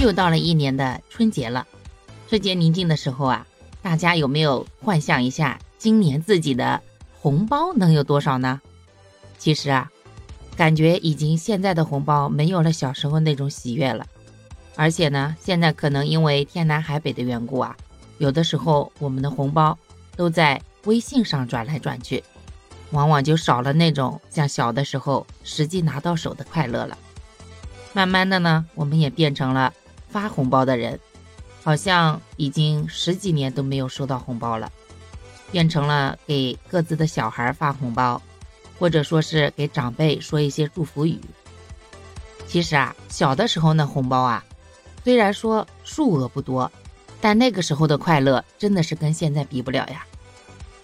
又到了一年的春节了，春节临近的时候啊，大家有没有幻想一下，今年自己的红包能有多少呢？其实啊，感觉已经现在的红包没有了小时候那种喜悦了，而且呢，现在可能因为天南海北的缘故啊，有的时候我们的红包都在微信上转来转去，往往就少了那种像小的时候实际拿到手的快乐了。慢慢的呢，我们也变成了。发红包的人，好像已经十几年都没有收到红包了，变成了给各自的小孩发红包，或者说是给长辈说一些祝福语。其实啊，小的时候那红包啊，虽然说数额不多，但那个时候的快乐真的是跟现在比不了呀。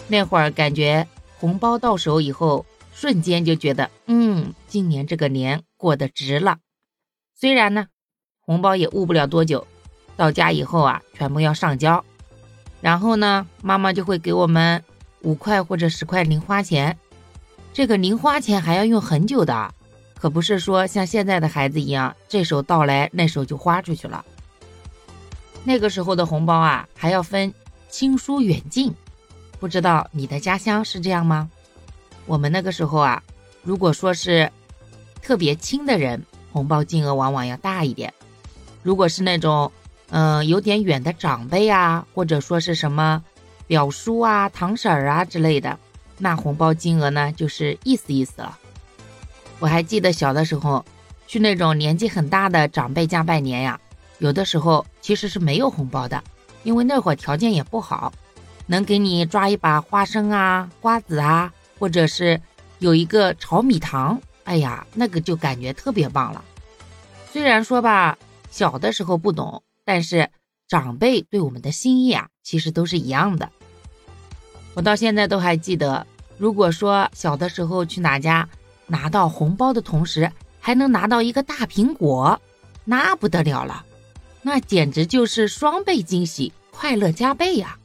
那会儿感觉红包到手以后，瞬间就觉得，嗯，今年这个年过得值了。虽然呢。红包也捂不了多久，到家以后啊，全部要上交，然后呢，妈妈就会给我们五块或者十块零花钱。这个零花钱还要用很久的，可不是说像现在的孩子一样，这手到来那手就花出去了。那个时候的红包啊，还要分亲疏远近，不知道你的家乡是这样吗？我们那个时候啊，如果说是特别亲的人，红包金额往往要大一点。如果是那种，嗯，有点远的长辈啊，或者说是什么表叔啊、堂婶儿啊之类的，那红包金额呢，就是意思意思了。我还记得小的时候，去那种年纪很大的长辈家拜年呀，有的时候其实是没有红包的，因为那会儿条件也不好，能给你抓一把花生啊、瓜子啊，或者是有一个炒米糖，哎呀，那个就感觉特别棒了。虽然说吧。小的时候不懂，但是长辈对我们的心意啊，其实都是一样的。我到现在都还记得，如果说小的时候去哪家拿到红包的同时，还能拿到一个大苹果，那不得了了，那简直就是双倍惊喜，快乐加倍呀！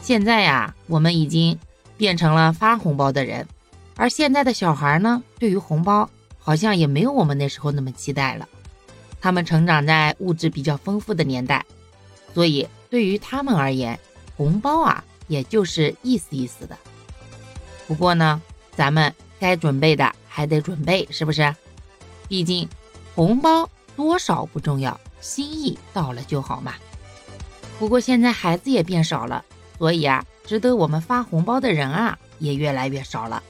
现在呀，我们已经变成了发红包的人，而现在的小孩呢，对于红包好像也没有我们那时候那么期待了。他们成长在物质比较丰富的年代，所以对于他们而言，红包啊，也就是意思意思的。不过呢，咱们该准备的还得准备，是不是？毕竟红包多少不重要，心意到了就好嘛。不过现在孩子也变少了，所以啊，值得我们发红包的人啊，也越来越少了。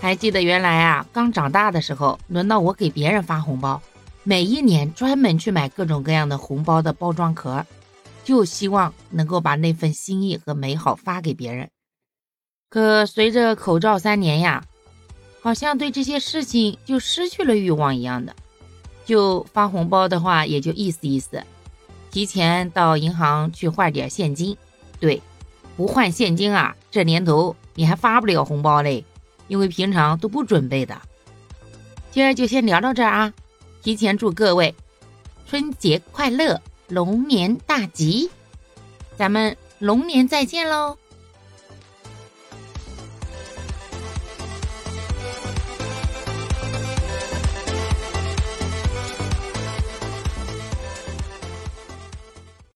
还记得原来啊，刚长大的时候，轮到我给别人发红包。每一年专门去买各种各样的红包的包装壳，就希望能够把那份心意和美好发给别人。可随着口罩三年呀，好像对这些事情就失去了欲望一样的。就发红包的话，也就意思意思，提前到银行去换点现金。对，不换现金啊，这年头你还发不了红包嘞，因为平常都不准备的。今儿就先聊到这儿啊。提前祝各位春节快乐，龙年大吉！咱们龙年再见喽！